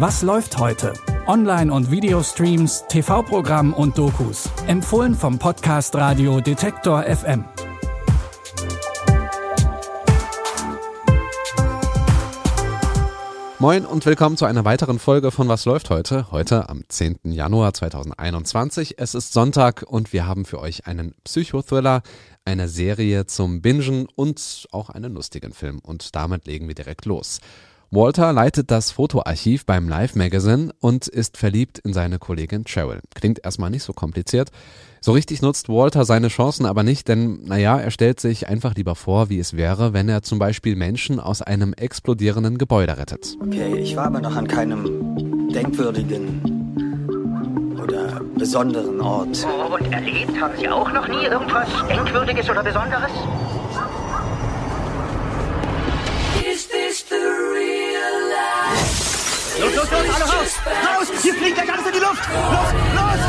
Was läuft heute? Online- und Videostreams, TV-Programm und Dokus. Empfohlen vom Podcast Radio Detektor FM. Moin und willkommen zu einer weiteren Folge von Was läuft heute? Heute am 10. Januar 2021. Es ist Sonntag und wir haben für euch einen Psychothriller, eine Serie zum Bingen und auch einen lustigen Film. Und damit legen wir direkt los. Walter leitet das Fotoarchiv beim Live Magazine und ist verliebt in seine Kollegin Cheryl. Klingt erstmal nicht so kompliziert. So richtig nutzt Walter seine Chancen aber nicht, denn naja, er stellt sich einfach lieber vor, wie es wäre, wenn er zum Beispiel Menschen aus einem explodierenden Gebäude rettet. Okay, ich war aber noch an keinem denkwürdigen oder besonderen Ort. Oh, und erlebt haben Sie auch noch nie irgendwas Denkwürdiges oder Besonderes? Los, los, los, alle raus! Raus! Hier fliegt gleich alles in die Luft! Los, los!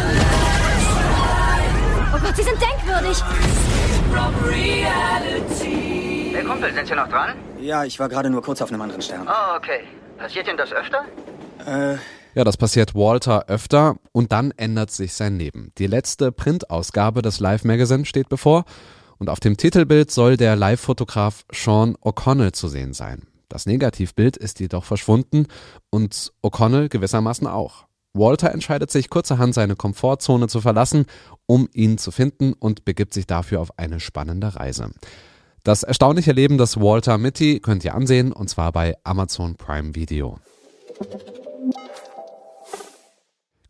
Oh Gott, Sie sind denkwürdig. Hey Kumpel, sind Sie noch dran? Ja, ich war gerade nur kurz auf einem anderen Stern. Oh, okay. Passiert Ihnen das öfter? Äh, Ja, das passiert Walter öfter und dann ändert sich sein Leben. Die letzte Printausgabe des Live Magazine steht bevor und auf dem Titelbild soll der Live-Fotograf Sean O'Connell zu sehen sein. Das Negativbild ist jedoch verschwunden und O'Connell gewissermaßen auch. Walter entscheidet sich kurzerhand seine Komfortzone zu verlassen, um ihn zu finden und begibt sich dafür auf eine spannende Reise. Das erstaunliche Leben des Walter Mitty könnt ihr ansehen und zwar bei Amazon Prime Video.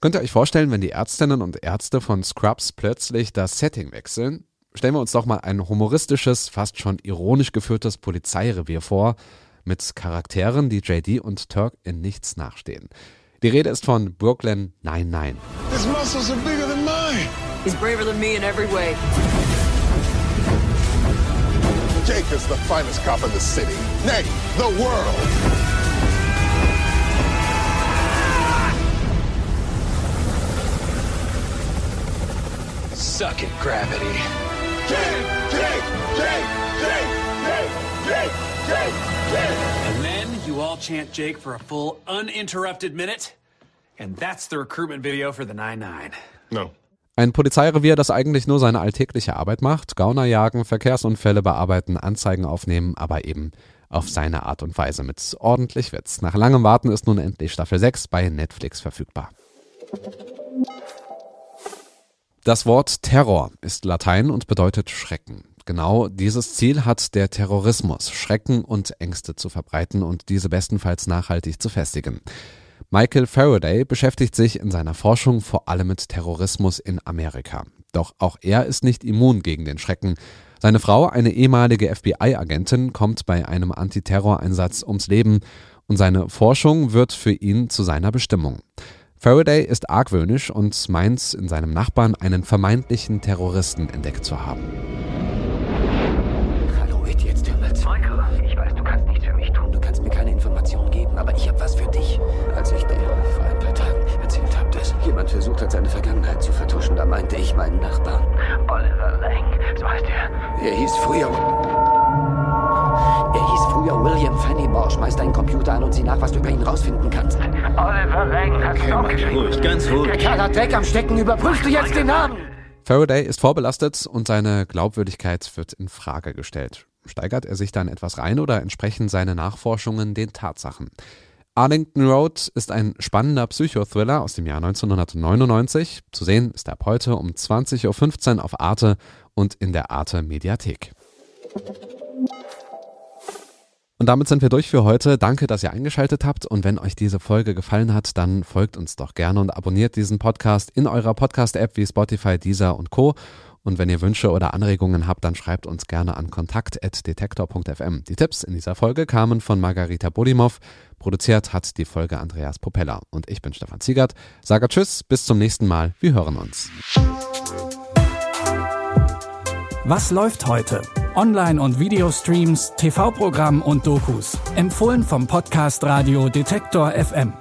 Könnt ihr euch vorstellen, wenn die Ärztinnen und Ärzte von Scrubs plötzlich das Setting wechseln? Stellen wir uns doch mal ein humoristisches, fast schon ironisch geführtes Polizeirevier vor, mit Charakteren, die JD und Turk in nichts nachstehen. Die Rede ist von Brooklyn 99. His muscles are bigger than mine. He's braver than me in every way. Jake is the finest cop in the city. Nay, the world. Suck it, gravity. Jake, Jake, Jake, Jake, Jake, Jake, Jake, Jake. And then you all chant Jake for a full, uninterrupted minute. And that's the recruitment video for the 9-9. No. Ein Polizeirevier, das eigentlich nur seine alltägliche Arbeit macht, Gauner jagen, Verkehrsunfälle bearbeiten, Anzeigen aufnehmen, aber eben auf seine Art und Weise mit ordentlich Witz. Nach langem Warten ist nun endlich Staffel 6 bei Netflix verfügbar. Das Wort Terror ist Latein und bedeutet Schrecken. Genau dieses Ziel hat der Terrorismus, Schrecken und Ängste zu verbreiten und diese bestenfalls nachhaltig zu festigen. Michael Faraday beschäftigt sich in seiner Forschung vor allem mit Terrorismus in Amerika. Doch auch er ist nicht immun gegen den Schrecken. Seine Frau, eine ehemalige FBI-Agentin, kommt bei einem Antiterroreinsatz ums Leben und seine Forschung wird für ihn zu seiner Bestimmung. Faraday ist argwöhnisch und meint, in seinem Nachbarn einen vermeintlichen Terroristen entdeckt zu haben. Jemand versucht hat, seine Vergangenheit zu vertuschen, da meinte ich meinen Nachbarn. Oliver Lang, so heißt er. Er hieß früher. Er hieß früher William Fennymore. Schmeiß deinen Computer an und sieh nach, was du über ihn rausfinden kannst. Oliver Lang hat es aufgeschrieben. ganz Der ruhig. Kerl hat Dreck am Stecken. Überprüfst du jetzt den Namen? Faraday ist vorbelastet und seine Glaubwürdigkeit wird in Frage gestellt. Steigert er sich dann etwas rein oder entsprechen seine Nachforschungen den Tatsachen? Arlington Road ist ein spannender Psychothriller aus dem Jahr 1999. Zu sehen ist er ab heute um 20.15 Uhr auf Arte und in der Arte Mediathek. Und damit sind wir durch für heute. Danke, dass ihr eingeschaltet habt. Und wenn euch diese Folge gefallen hat, dann folgt uns doch gerne und abonniert diesen Podcast in eurer Podcast-App wie Spotify, Deezer und Co. Und wenn ihr Wünsche oder Anregungen habt, dann schreibt uns gerne an kontakt.detektor.fm. Die Tipps in dieser Folge kamen von Margarita Bodimov. Produziert hat die Folge Andreas Popella. Und ich bin Stefan Ziegert. Sage Tschüss, bis zum nächsten Mal. Wir hören uns. Was läuft heute? Online- und Videostreams, TV-Programm und Dokus. Empfohlen vom Podcast Radio Detektor FM.